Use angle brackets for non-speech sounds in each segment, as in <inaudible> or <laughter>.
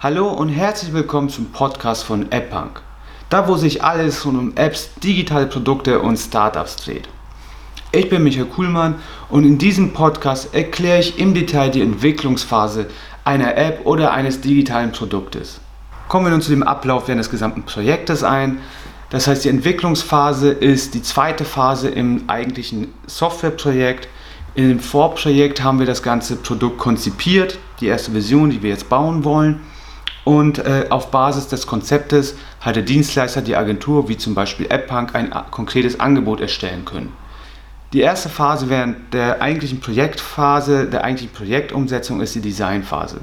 Hallo und herzlich willkommen zum Podcast von AppPunk. Da wo sich alles rund um Apps, digitale Produkte und Startups dreht. Ich bin Michael Kuhlmann und in diesem Podcast erkläre ich im Detail die Entwicklungsphase einer App oder eines digitalen Produktes. Kommen wir nun zu dem Ablauf während des gesamten Projektes ein. Das heißt, die Entwicklungsphase ist die zweite Phase im eigentlichen Softwareprojekt. Dem Vorprojekt haben wir das ganze Produkt konzipiert, die erste Version, die wir jetzt bauen wollen. Und äh, auf Basis des Konzeptes hat der Dienstleister, die Agentur, wie zum Beispiel AppPunk, ein konkretes Angebot erstellen können. Die erste Phase während der eigentlichen Projektphase, der eigentlichen Projektumsetzung ist die Designphase.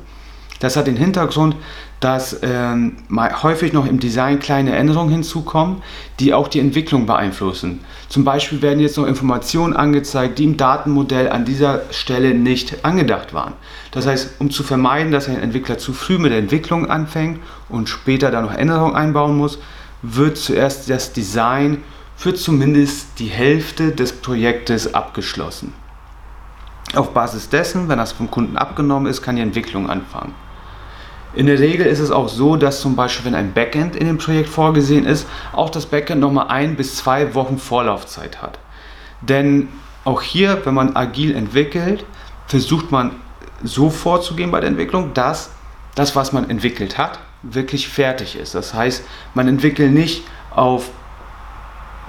Das hat den Hintergrund, dass ähm, häufig noch im Design kleine Änderungen hinzukommen, die auch die Entwicklung beeinflussen. Zum Beispiel werden jetzt noch Informationen angezeigt, die im Datenmodell an dieser Stelle nicht angedacht waren. Das heißt, um zu vermeiden, dass ein Entwickler zu früh mit der Entwicklung anfängt und später dann noch Änderungen einbauen muss, wird zuerst das Design für zumindest die Hälfte des Projektes abgeschlossen. Auf Basis dessen, wenn das vom Kunden abgenommen ist, kann die Entwicklung anfangen. In der Regel ist es auch so, dass zum Beispiel, wenn ein Backend in dem Projekt vorgesehen ist, auch das Backend nochmal ein bis zwei Wochen Vorlaufzeit hat. Denn auch hier, wenn man agil entwickelt, versucht man so vorzugehen bei der Entwicklung, dass das, was man entwickelt hat, wirklich fertig ist. Das heißt, man entwickelt nicht auf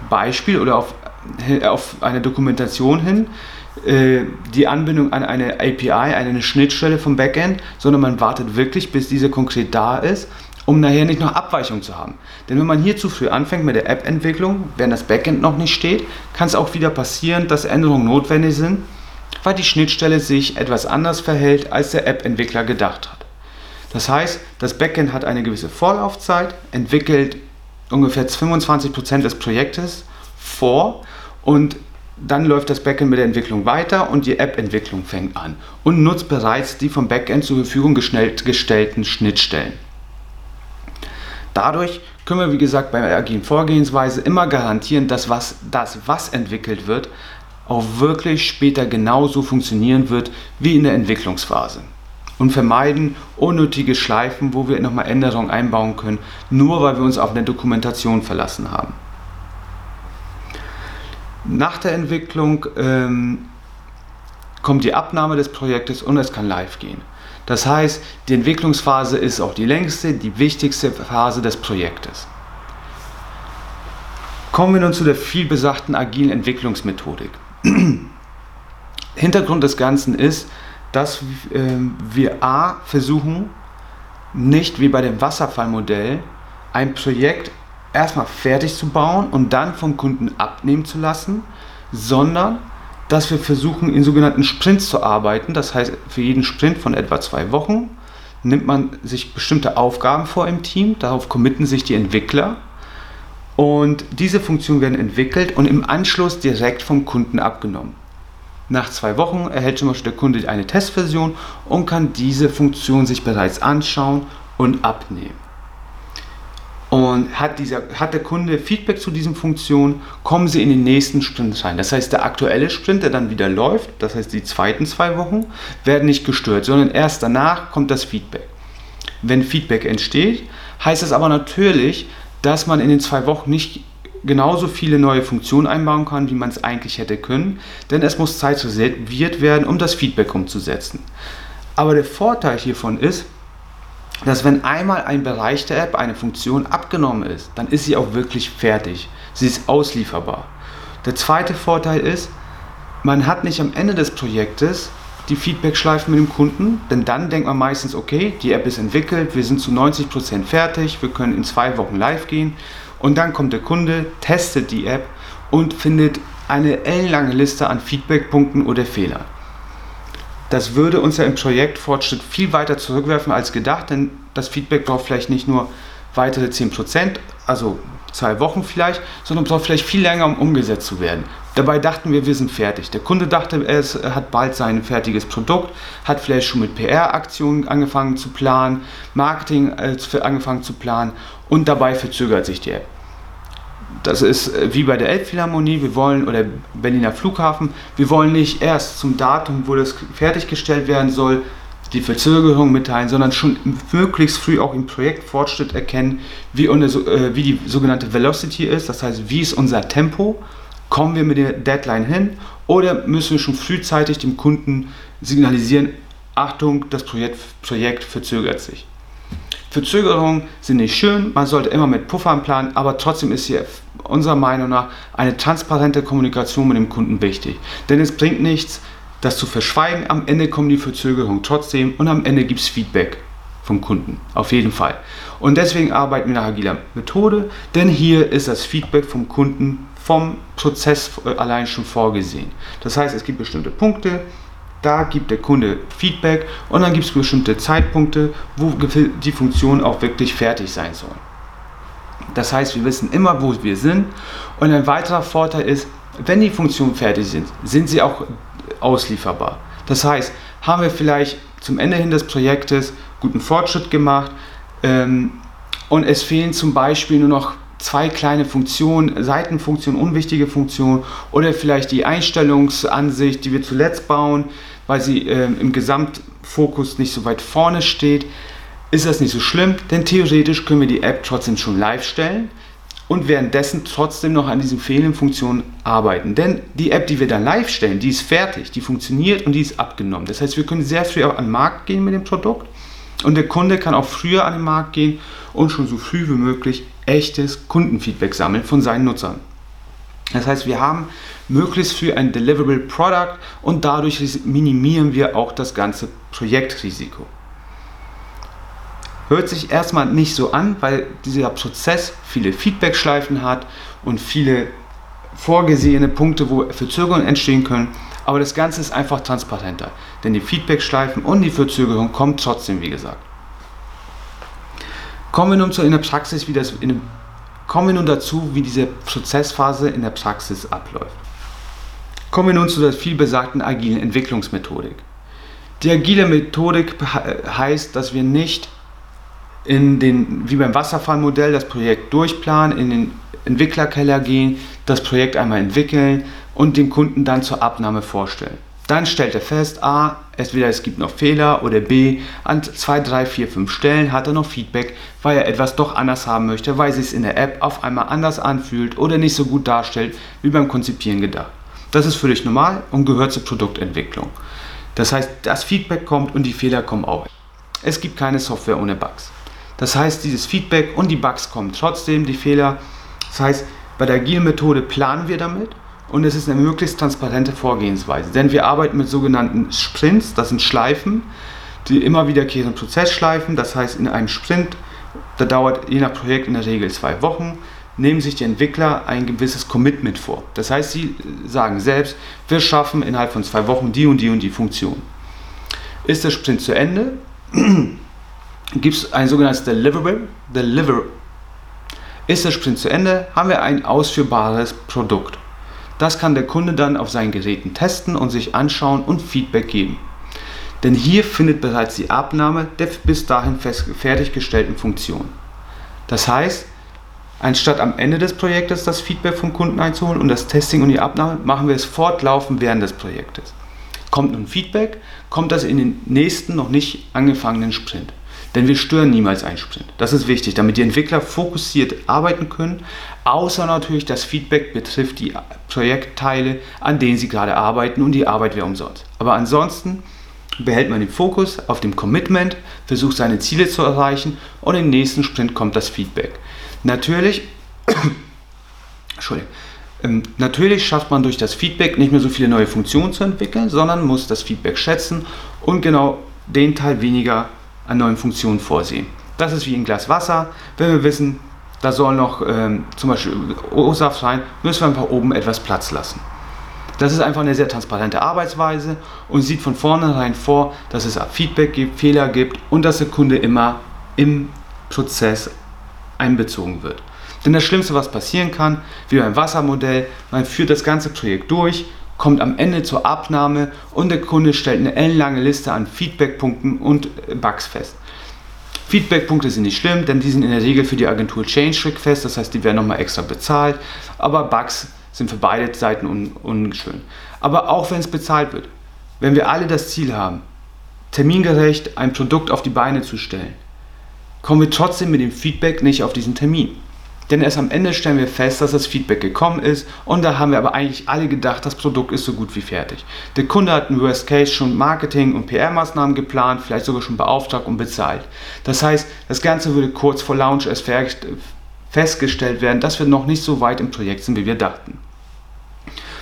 Beispiel oder auf, auf eine Dokumentation hin, die Anbindung an eine API, eine Schnittstelle vom Backend, sondern man wartet wirklich, bis diese konkret da ist, um nachher nicht noch Abweichungen zu haben. Denn wenn man hier zu früh anfängt mit der App-Entwicklung, während das Backend noch nicht steht, kann es auch wieder passieren, dass Änderungen notwendig sind, weil die Schnittstelle sich etwas anders verhält, als der App-Entwickler gedacht hat. Das heißt, das Backend hat eine gewisse Vorlaufzeit, entwickelt ungefähr 25% des Projektes vor und dann läuft das Backend mit der Entwicklung weiter und die App-Entwicklung fängt an und nutzt bereits die vom Backend zur Verfügung gestellten Schnittstellen. Dadurch können wir, wie gesagt, bei der agilen Vorgehensweise immer garantieren, dass was, das, was entwickelt wird, auch wirklich später genauso funktionieren wird wie in der Entwicklungsphase. Und vermeiden unnötige Schleifen, wo wir nochmal Änderungen einbauen können, nur weil wir uns auf eine Dokumentation verlassen haben. Nach der Entwicklung ähm, kommt die Abnahme des Projektes und es kann live gehen. Das heißt, die Entwicklungsphase ist auch die längste, die wichtigste Phase des Projektes. Kommen wir nun zu der vielbesagten agilen Entwicklungsmethodik. <clears throat> Hintergrund des Ganzen ist, dass äh, wir a versuchen, nicht wie bei dem Wasserfallmodell ein Projekt erstmal fertig zu bauen und dann vom Kunden abnehmen zu lassen, sondern dass wir versuchen, in sogenannten Sprints zu arbeiten. Das heißt, für jeden Sprint von etwa zwei Wochen nimmt man sich bestimmte Aufgaben vor im Team, darauf committen sich die Entwickler und diese Funktionen werden entwickelt und im Anschluss direkt vom Kunden abgenommen. Nach zwei Wochen erhält zum Beispiel der Kunde eine Testversion und kann diese Funktion sich bereits anschauen und abnehmen. Und hat, dieser, hat der Kunde Feedback zu diesen Funktionen, kommen sie in den nächsten Sprint rein. Das heißt, der aktuelle Sprint, der dann wieder läuft, das heißt die zweiten zwei Wochen, werden nicht gestört, sondern erst danach kommt das Feedback. Wenn Feedback entsteht, heißt es aber natürlich, dass man in den zwei Wochen nicht genauso viele neue Funktionen einbauen kann, wie man es eigentlich hätte können, denn es muss Zeit reserviert werden, um das Feedback umzusetzen. Aber der Vorteil hiervon ist, dass wenn einmal ein Bereich der App, eine Funktion abgenommen ist, dann ist sie auch wirklich fertig. Sie ist auslieferbar. Der zweite Vorteil ist, man hat nicht am Ende des Projektes die Feedback-Schleifen mit dem Kunden, denn dann denkt man meistens, okay, die App ist entwickelt, wir sind zu 90% fertig, wir können in zwei Wochen live gehen und dann kommt der Kunde, testet die App und findet eine ellenlange Liste an Feedbackpunkten oder Fehlern. Das würde uns ja im Projektfortschritt viel weiter zurückwerfen als gedacht, denn das Feedback braucht vielleicht nicht nur weitere 10%, also zwei Wochen vielleicht, sondern braucht vielleicht viel länger, um umgesetzt zu werden. Dabei dachten wir, wir sind fertig. Der Kunde dachte, er hat bald sein fertiges Produkt, hat vielleicht schon mit PR-Aktionen angefangen zu planen, Marketing äh, angefangen zu planen und dabei verzögert sich die App das ist äh, wie bei der Elbphilharmonie, wir wollen, oder Berliner Flughafen, wir wollen nicht erst zum Datum, wo das fertiggestellt werden soll, die Verzögerung mitteilen, sondern schon möglichst früh auch im Projektfortschritt erkennen, wie, unsere, äh, wie die sogenannte Velocity ist, das heißt, wie ist unser Tempo, kommen wir mit der Deadline hin? Oder müssen wir schon frühzeitig dem Kunden signalisieren, Achtung, das Projekt, Projekt verzögert sich. Verzögerungen sind nicht schön, man sollte immer mit Puffern planen, aber trotzdem ist hier unserer Meinung nach eine transparente Kommunikation mit dem Kunden wichtig. Denn es bringt nichts, das zu verschweigen. Am Ende kommen die Verzögerungen trotzdem und am Ende gibt es Feedback vom Kunden. Auf jeden Fall. Und deswegen arbeiten wir nach agiler Methode, denn hier ist das Feedback vom Kunden vom Prozess allein schon vorgesehen. Das heißt, es gibt bestimmte Punkte, da gibt der Kunde Feedback und dann gibt es bestimmte Zeitpunkte, wo die Funktion auch wirklich fertig sein soll. Das heißt, wir wissen immer, wo wir sind und ein weiterer Vorteil ist, wenn die Funktionen fertig sind, sind sie auch auslieferbar. Das heißt, haben wir vielleicht zum Ende hin des Projektes guten Fortschritt gemacht ähm, und es fehlen zum Beispiel nur noch zwei kleine Funktionen, Seitenfunktionen, unwichtige Funktionen oder vielleicht die Einstellungsansicht, die wir zuletzt bauen, weil sie äh, im Gesamtfokus nicht so weit vorne steht, ist das nicht so schlimm, denn theoretisch können wir die App trotzdem schon live stellen und währenddessen trotzdem noch an diesen fehlenden Funktionen arbeiten. Denn die App, die wir dann live stellen, die ist fertig, die funktioniert und die ist abgenommen. Das heißt, wir können sehr früh an den Markt gehen mit dem Produkt und der Kunde kann auch früher an den Markt gehen und schon so früh wie möglich echtes Kundenfeedback sammeln von seinen Nutzern. Das heißt, wir haben möglichst früh ein Deliverable Product und dadurch minimieren wir auch das ganze Projektrisiko. Hört sich erstmal nicht so an, weil dieser Prozess viele Feedback-Schleifen hat und viele vorgesehene Punkte, wo Verzögerungen entstehen können. Aber das Ganze ist einfach transparenter, denn die Feedback-Schleifen und die Verzögerung kommen trotzdem, wie gesagt. Kommen wir nun zu in der Praxis, wie das in, kommen wir nun dazu, wie diese Prozessphase in der Praxis abläuft. Kommen wir nun zu der vielbesagten agilen Entwicklungsmethodik. Die agile Methodik heißt, dass wir nicht in den, wie beim Wasserfallmodell, das Projekt durchplanen, in den Entwicklerkeller gehen, das Projekt einmal entwickeln und dem Kunden dann zur Abnahme vorstellen. Dann stellt er fest, A, entweder es gibt noch Fehler oder B, an 2, 3, 4, 5 Stellen hat er noch Feedback, weil er etwas doch anders haben möchte, weil es sich in der App auf einmal anders anfühlt oder nicht so gut darstellt, wie beim Konzipieren gedacht. Das ist völlig normal und gehört zur Produktentwicklung. Das heißt, das Feedback kommt und die Fehler kommen auch. Es gibt keine Software ohne Bugs. Das heißt, dieses Feedback und die Bugs kommen trotzdem, die Fehler. Das heißt, bei der agilen Methode planen wir damit und es ist eine möglichst transparente Vorgehensweise. Denn wir arbeiten mit sogenannten Sprints, das sind Schleifen, die immer wiederkehrenden Prozessschleifen. Das heißt, in einem Sprint, da dauert je nach Projekt in der Regel zwei Wochen, nehmen sich die Entwickler ein gewisses Commitment vor. Das heißt, sie sagen selbst, wir schaffen innerhalb von zwei Wochen die und die und die Funktion. Ist der Sprint zu Ende, <clears throat> gibt es ein sogenanntes Deliverable. Deliver ist der Sprint zu Ende, haben wir ein ausführbares Produkt. Das kann der Kunde dann auf seinen Geräten testen und sich anschauen und Feedback geben. Denn hier findet bereits die Abnahme der bis dahin fertiggestellten Funktion. Das heißt, anstatt am Ende des Projektes das Feedback vom Kunden einzuholen und das Testing und die Abnahme, machen wir es fortlaufend während des Projektes. Kommt nun Feedback, kommt das in den nächsten noch nicht angefangenen Sprint. Denn wir stören niemals einen Sprint. Das ist wichtig, damit die Entwickler fokussiert arbeiten können, außer natürlich das Feedback betrifft die Projektteile, an denen sie gerade arbeiten und die Arbeit wäre umsonst. Aber ansonsten behält man den Fokus auf dem Commitment, versucht seine Ziele zu erreichen und im nächsten Sprint kommt das Feedback. Natürlich, <coughs> Entschuldigung, ähm, natürlich schafft man durch das Feedback nicht mehr so viele neue Funktionen zu entwickeln, sondern muss das Feedback schätzen und genau den Teil weniger an neuen Funktionen vorsehen. Das ist wie ein Glas Wasser. Wenn wir wissen, da soll noch ähm, zum Beispiel O-Saft rein, müssen wir einfach oben etwas Platz lassen. Das ist einfach eine sehr transparente Arbeitsweise und sieht von vornherein vor, dass es Feedback gibt, Fehler gibt und dass der Kunde immer im Prozess einbezogen wird. Denn das Schlimmste, was passieren kann, wie beim Wassermodell, man führt das ganze Projekt durch, kommt am Ende zur Abnahme und der Kunde stellt eine ellenlange Liste an Feedbackpunkten und Bugs fest. Feedbackpunkte sind nicht schlimm, denn die sind in der Regel für die Agentur Change Request, das heißt, die werden nochmal extra bezahlt, aber Bugs sind für beide Seiten un unschön. Aber auch wenn es bezahlt wird, wenn wir alle das Ziel haben, termingerecht ein Produkt auf die Beine zu stellen, kommen wir trotzdem mit dem Feedback nicht auf diesen Termin. Denn erst am Ende stellen wir fest, dass das Feedback gekommen ist und da haben wir aber eigentlich alle gedacht, das Produkt ist so gut wie fertig. Der Kunde hat im Worst Case schon Marketing- und PR-Maßnahmen geplant, vielleicht sogar schon beauftragt und bezahlt. Das heißt, das Ganze würde kurz vor Launch erst festgestellt werden, dass wir noch nicht so weit im Projekt sind, wie wir dachten.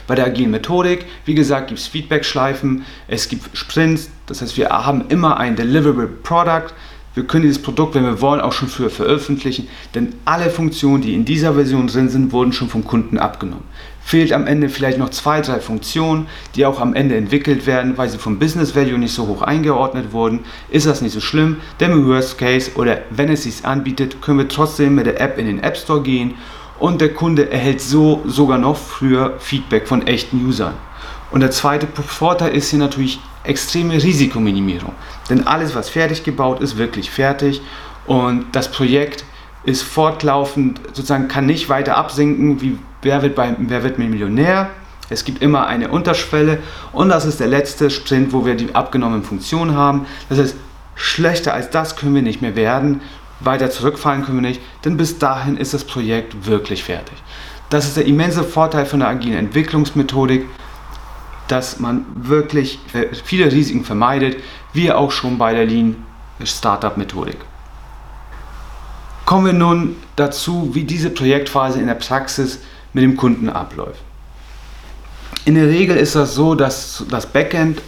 Bei der agilen Methodik, wie gesagt, gibt es Feedback-Schleifen, es gibt Sprints, das heißt, wir haben immer ein Deliverable Product, wir können dieses Produkt, wenn wir wollen, auch schon früher veröffentlichen, denn alle Funktionen, die in dieser Version drin sind, wurden schon vom Kunden abgenommen. Fehlt am Ende vielleicht noch zwei, drei Funktionen, die auch am Ende entwickelt werden, weil sie vom Business Value nicht so hoch eingeordnet wurden, ist das nicht so schlimm, denn im Worst Case oder wenn es sich anbietet, können wir trotzdem mit der App in den App Store gehen und der Kunde erhält so sogar noch früher Feedback von echten Usern. Und der zweite Vorteil ist hier natürlich extreme Risikominimierung. Denn alles, was fertig gebaut ist, wirklich fertig und das Projekt ist fortlaufend, sozusagen kann nicht weiter absinken wie Wer wird, bei, wer wird Millionär. Es gibt immer eine Unterschwelle und das ist der letzte Sprint, wo wir die abgenommenen Funktionen haben. Das heißt, schlechter als das können wir nicht mehr werden. Weiter zurückfallen können wir nicht, denn bis dahin ist das Projekt wirklich fertig. Das ist der immense Vorteil von der agilen Entwicklungsmethodik dass man wirklich äh, viele Risiken vermeidet, wie auch schon bei der Lean Startup Methodik. Kommen wir nun dazu, wie diese Projektphase in der Praxis mit dem Kunden abläuft. In der Regel ist das so, dass das Backend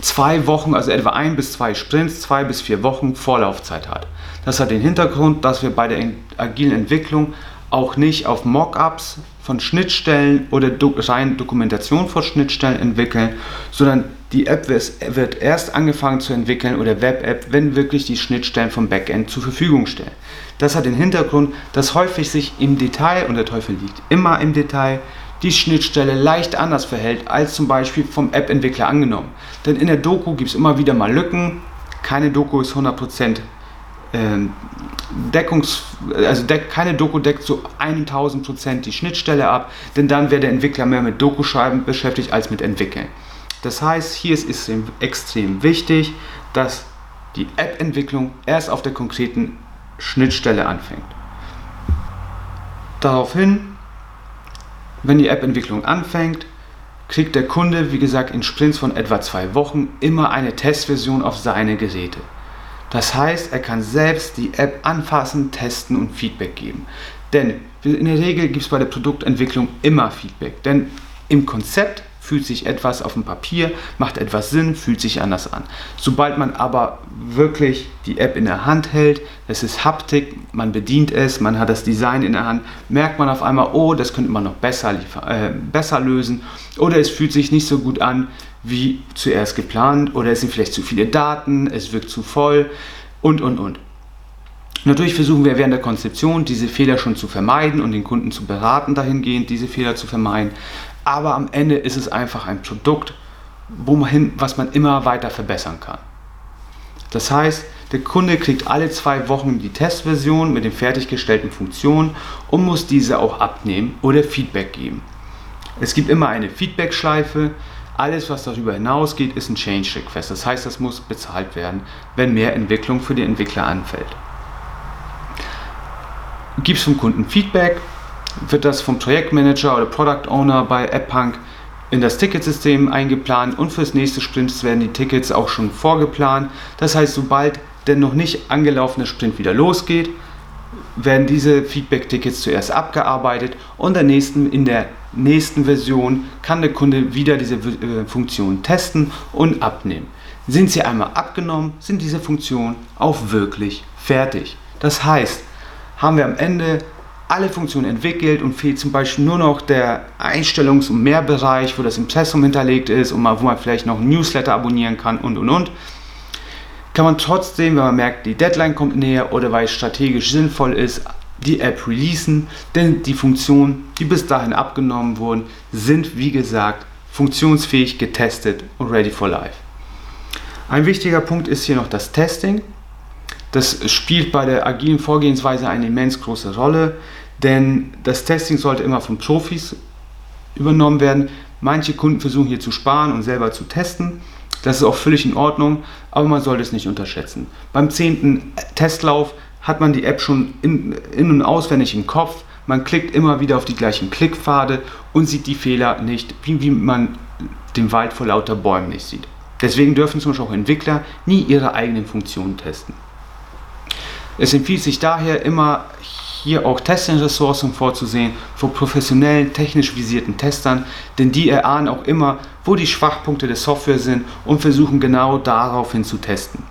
zwei Wochen, also etwa ein bis zwei Sprints, zwei bis vier Wochen Vorlaufzeit hat. Das hat den Hintergrund, dass wir bei der agilen Entwicklung auch nicht auf Mockups von Schnittstellen oder do rein Dokumentation von Schnittstellen entwickeln, sondern die App wird erst angefangen zu entwickeln oder Web-App, wenn wirklich die Schnittstellen vom Backend zur Verfügung stellen. Das hat den Hintergrund, dass häufig sich im Detail, und der Teufel liegt immer im Detail, die Schnittstelle leicht anders verhält als zum Beispiel vom App-Entwickler angenommen. Denn in der Doku gibt es immer wieder mal Lücken. Keine Doku ist 100% ähm, Deckungs, also deck, keine Doku deckt so 1000 Prozent die Schnittstelle ab, denn dann wäre der Entwickler mehr mit Doku-Schreiben beschäftigt als mit Entwickeln. Das heißt, hier ist es extrem wichtig, dass die App-Entwicklung erst auf der konkreten Schnittstelle anfängt. Daraufhin, wenn die App-Entwicklung anfängt, kriegt der Kunde, wie gesagt, in Sprints von etwa zwei Wochen immer eine Testversion auf seine Geräte. Das heißt, er kann selbst die App anfassen, testen und Feedback geben. Denn in der Regel gibt es bei der Produktentwicklung immer Feedback. Denn im Konzept fühlt sich etwas auf dem Papier, macht etwas Sinn, fühlt sich anders an. Sobald man aber wirklich die App in der Hand hält, es ist Haptik, man bedient es, man hat das Design in der Hand, merkt man auf einmal, oh, das könnte man noch besser, äh, besser lösen oder es fühlt sich nicht so gut an, wie zuerst geplant oder es sind vielleicht zu viele Daten, es wirkt zu voll und, und, und. Natürlich versuchen wir während der Konzeption diese Fehler schon zu vermeiden und den Kunden zu beraten dahingehend, diese Fehler zu vermeiden. Aber am Ende ist es einfach ein Produkt, wo man hin, was man immer weiter verbessern kann. Das heißt, der Kunde kriegt alle zwei Wochen die Testversion mit den fertiggestellten Funktionen und muss diese auch abnehmen oder Feedback geben. Es gibt immer eine Feedback-Schleife, alles, was darüber hinausgeht, ist ein Change Request. Das heißt, das muss bezahlt werden, wenn mehr Entwicklung für die Entwickler anfällt. Gibt es vom Kunden Feedback, wird das vom Projektmanager oder Product Owner bei AppPunk in das Ticketsystem eingeplant und fürs nächste Sprint werden die Tickets auch schon vorgeplant. Das heißt, sobald der noch nicht angelaufene Sprint wieder losgeht, werden diese Feedback-Tickets zuerst abgearbeitet und der nächsten, in der nächsten Version kann der Kunde wieder diese äh, Funktion testen und abnehmen. Sind sie einmal abgenommen, sind diese Funktionen auch wirklich fertig. Das heißt, haben wir am Ende alle Funktionen entwickelt und fehlt zum Beispiel nur noch der Einstellungs- und Mehrbereich, wo das Impressum hinterlegt ist und wo man vielleicht noch ein Newsletter abonnieren kann und und und kann man trotzdem, wenn man merkt, die Deadline kommt näher oder weil es strategisch sinnvoll ist, die App releasen, denn die Funktionen, die bis dahin abgenommen wurden, sind wie gesagt funktionsfähig getestet und ready for life. Ein wichtiger Punkt ist hier noch das Testing. Das spielt bei der agilen Vorgehensweise eine immens große Rolle, denn das Testing sollte immer von Profis übernommen werden. Manche Kunden versuchen hier zu sparen und selber zu testen. Das ist auch völlig in Ordnung, aber man sollte es nicht unterschätzen. Beim zehnten Testlauf hat man die App schon in, in und auswendig im Kopf. Man klickt immer wieder auf die gleichen Klickpfade und sieht die Fehler nicht, wie, wie man den Wald vor lauter Bäumen nicht sieht. Deswegen dürfen zum Beispiel auch Entwickler nie ihre eigenen Funktionen testen. Es empfiehlt sich daher immer hier auch Testing-Ressourcen vorzusehen von professionellen, technisch visierten Testern, denn die erahnen auch immer, wo die Schwachpunkte der Software sind und versuchen genau daraufhin zu testen.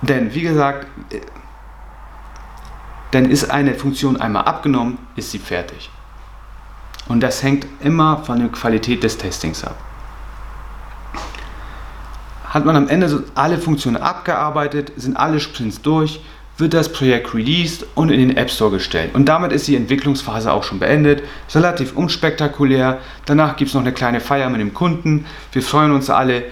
Denn wie gesagt, äh, denn ist eine Funktion einmal abgenommen, ist sie fertig. Und das hängt immer von der Qualität des Testings ab. Hat man am Ende alle Funktionen abgearbeitet, sind alle Sprints durch, wird das Projekt released und in den App Store gestellt. Und damit ist die Entwicklungsphase auch schon beendet. Relativ unspektakulär. Danach gibt es noch eine kleine Feier mit dem Kunden. Wir freuen uns alle.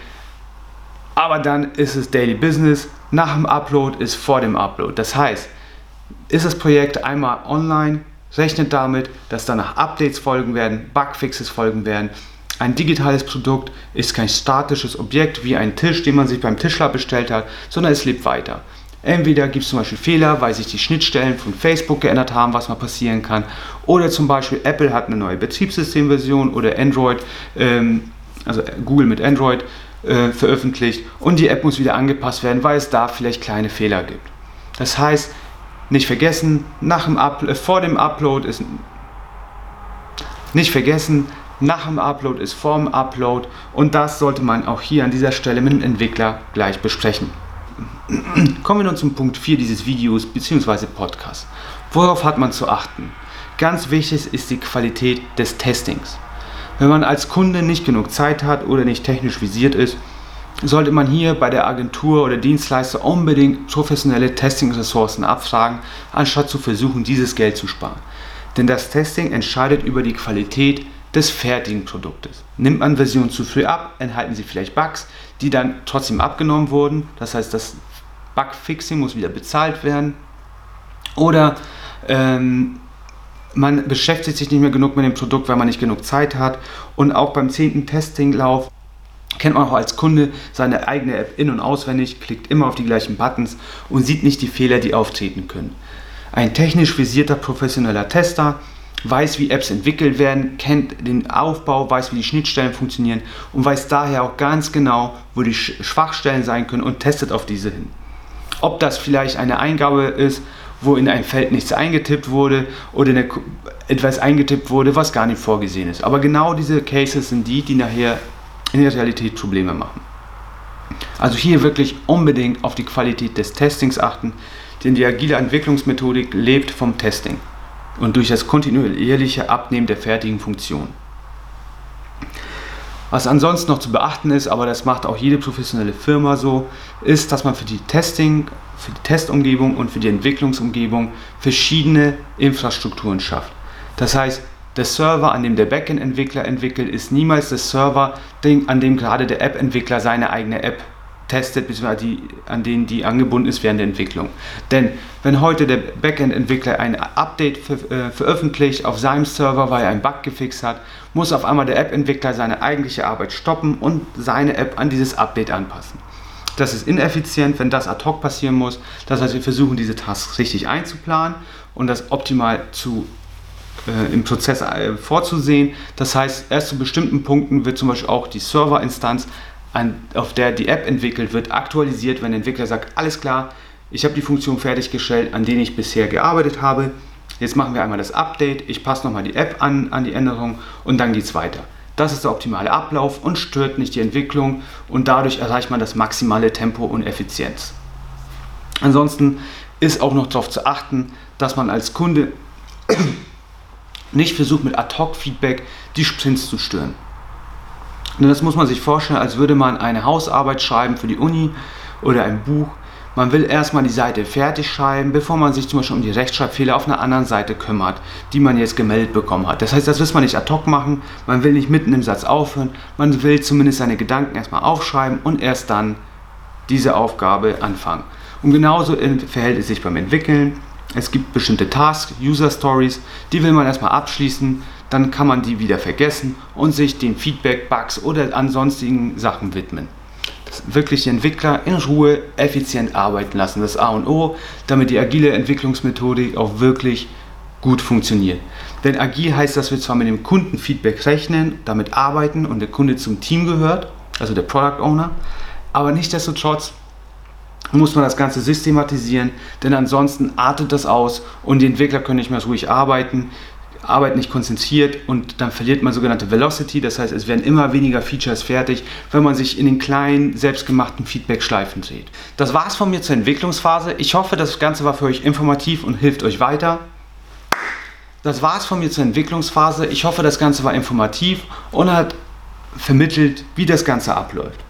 Aber dann ist es Daily Business. Nach dem Upload ist vor dem Upload. Das heißt, ist das Projekt einmal online, rechnet damit, dass danach Updates folgen werden, Bugfixes folgen werden. Ein digitales Produkt ist kein statisches Objekt wie ein Tisch, den man sich beim Tischler bestellt hat, sondern es lebt weiter. Entweder gibt es zum Beispiel Fehler, weil sich die Schnittstellen von Facebook geändert haben, was mal passieren kann. Oder zum Beispiel Apple hat eine neue Betriebssystemversion oder Android, ähm, also Google mit Android äh, veröffentlicht und die App muss wieder angepasst werden, weil es da vielleicht kleine Fehler gibt. Das heißt, nicht vergessen, nach dem Upload, äh, vor dem Upload ist nicht vergessen, nach dem Upload ist vor dem Upload und das sollte man auch hier an dieser Stelle mit dem Entwickler gleich besprechen. Kommen wir nun zum Punkt 4 dieses Videos bzw. Podcasts. Worauf hat man zu achten? Ganz wichtig ist die Qualität des Testings. Wenn man als Kunde nicht genug Zeit hat oder nicht technisch visiert ist, sollte man hier bei der Agentur oder Dienstleister unbedingt professionelle Testing-Ressourcen abfragen, anstatt zu versuchen, dieses Geld zu sparen. Denn das Testing entscheidet über die Qualität des fertigen Produktes. Nimmt man Versionen zu früh ab, enthalten sie vielleicht Bugs, die dann trotzdem abgenommen wurden. Das heißt, das Bugfixing muss wieder bezahlt werden. Oder ähm, man beschäftigt sich nicht mehr genug mit dem Produkt, weil man nicht genug Zeit hat. Und auch beim zehnten Testinglauf kennt man auch als Kunde seine eigene App in- und auswendig, klickt immer auf die gleichen Buttons und sieht nicht die Fehler, die auftreten können. Ein technisch visierter professioneller Tester weiß, wie Apps entwickelt werden, kennt den Aufbau, weiß, wie die Schnittstellen funktionieren und weiß daher auch ganz genau, wo die Schwachstellen sein können und testet auf diese hin. Ob das vielleicht eine Eingabe ist, wo in ein Feld nichts eingetippt wurde oder eine, etwas eingetippt wurde, was gar nicht vorgesehen ist. Aber genau diese Cases sind die, die nachher in der Realität Probleme machen. Also hier wirklich unbedingt auf die Qualität des Testings achten, denn die agile Entwicklungsmethodik lebt vom Testing und durch das kontinuierliche Abnehmen der fertigen Funktion. Was ansonsten noch zu beachten ist, aber das macht auch jede professionelle Firma so, ist, dass man für die Testing, für die Testumgebung und für die Entwicklungsumgebung verschiedene Infrastrukturen schafft. Das heißt, der Server, an dem der Backend-Entwickler entwickelt, ist niemals der Server, an dem gerade der App-Entwickler seine eigene App testet, beziehungsweise an denen die angebunden ist während der Entwicklung. Denn wenn heute der Backend-Entwickler ein Update ver äh, veröffentlicht auf seinem Server, weil er einen Bug gefixt hat, muss auf einmal der App-Entwickler seine eigentliche Arbeit stoppen und seine App an dieses Update anpassen. Das ist ineffizient, wenn das ad hoc passieren muss. Das heißt, wir versuchen diese Tasks richtig einzuplanen und das optimal zu äh, im Prozess äh, vorzusehen. Das heißt, erst zu bestimmten Punkten wird zum Beispiel auch die Serverinstanz an, auf der die App entwickelt wird, aktualisiert, wenn der Entwickler sagt, alles klar, ich habe die Funktion fertiggestellt, an denen ich bisher gearbeitet habe. Jetzt machen wir einmal das Update, ich passe nochmal die App an, an die Änderung und dann geht es weiter. Das ist der optimale Ablauf und stört nicht die Entwicklung und dadurch erreicht man das maximale Tempo und Effizienz. Ansonsten ist auch noch darauf zu achten, dass man als Kunde <coughs> nicht versucht mit Ad-Hoc-Feedback die Sprints zu stören. Das muss man sich vorstellen, als würde man eine Hausarbeit schreiben für die Uni oder ein Buch. Man will erstmal die Seite fertig schreiben, bevor man sich zum Beispiel um die Rechtschreibfehler auf einer anderen Seite kümmert, die man jetzt gemeldet bekommen hat. Das heißt, das will man nicht ad hoc machen, man will nicht mitten im Satz aufhören, man will zumindest seine Gedanken erstmal aufschreiben und erst dann diese Aufgabe anfangen. Und genauso verhält es sich beim Entwickeln. Es gibt bestimmte Tasks, User Stories, die will man erstmal abschließen, dann kann man die wieder vergessen und sich den Feedback, Bugs oder ansonstigen Sachen widmen. Das wirklich die Entwickler in Ruhe effizient arbeiten lassen, das A und O, damit die agile Entwicklungsmethodik auch wirklich gut funktioniert. Denn agil heißt, dass wir zwar mit dem Kundenfeedback rechnen, damit arbeiten und der Kunde zum Team gehört, also der Product Owner, aber nichtsdestotrotz muss man das Ganze systematisieren, denn ansonsten artet das aus und die Entwickler können nicht mehr ruhig arbeiten, arbeiten nicht konzentriert und dann verliert man sogenannte Velocity, das heißt es werden immer weniger Features fertig, wenn man sich in den kleinen, selbstgemachten Feedback-Schleifen dreht. Das war's von mir zur Entwicklungsphase. Ich hoffe, das Ganze war für euch informativ und hilft euch weiter. Das war's von mir zur Entwicklungsphase. Ich hoffe, das Ganze war informativ und hat vermittelt, wie das Ganze abläuft.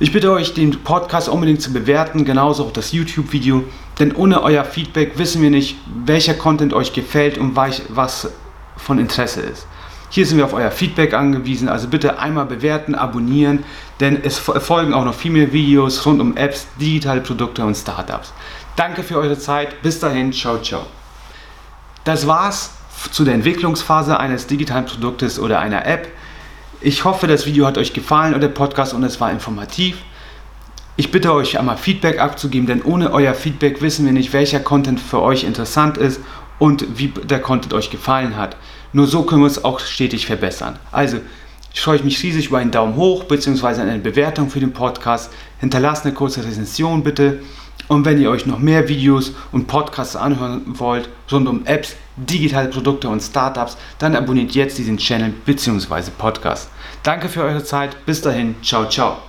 Ich bitte euch, den Podcast unbedingt zu bewerten, genauso auch das YouTube-Video, denn ohne euer Feedback wissen wir nicht, welcher Content euch gefällt und was von Interesse ist. Hier sind wir auf euer Feedback angewiesen, also bitte einmal bewerten, abonnieren, denn es folgen auch noch viel mehr Videos rund um Apps, digitale Produkte und Startups. Danke für eure Zeit, bis dahin, ciao, ciao. Das war's zu der Entwicklungsphase eines digitalen Produktes oder einer App. Ich hoffe, das Video hat euch gefallen oder der Podcast und es war informativ. Ich bitte euch einmal Feedback abzugeben, denn ohne euer Feedback wissen wir nicht, welcher Content für euch interessant ist und wie der Content euch gefallen hat. Nur so können wir es auch stetig verbessern. Also, ich freue mich riesig über einen Daumen hoch bzw. eine Bewertung für den Podcast. Hinterlasst eine kurze Rezension bitte. Und wenn ihr euch noch mehr Videos und Podcasts anhören wollt rund um Apps, digitale Produkte und Startups, dann abonniert jetzt diesen Channel bzw. Podcast. Danke für eure Zeit. Bis dahin. Ciao, ciao.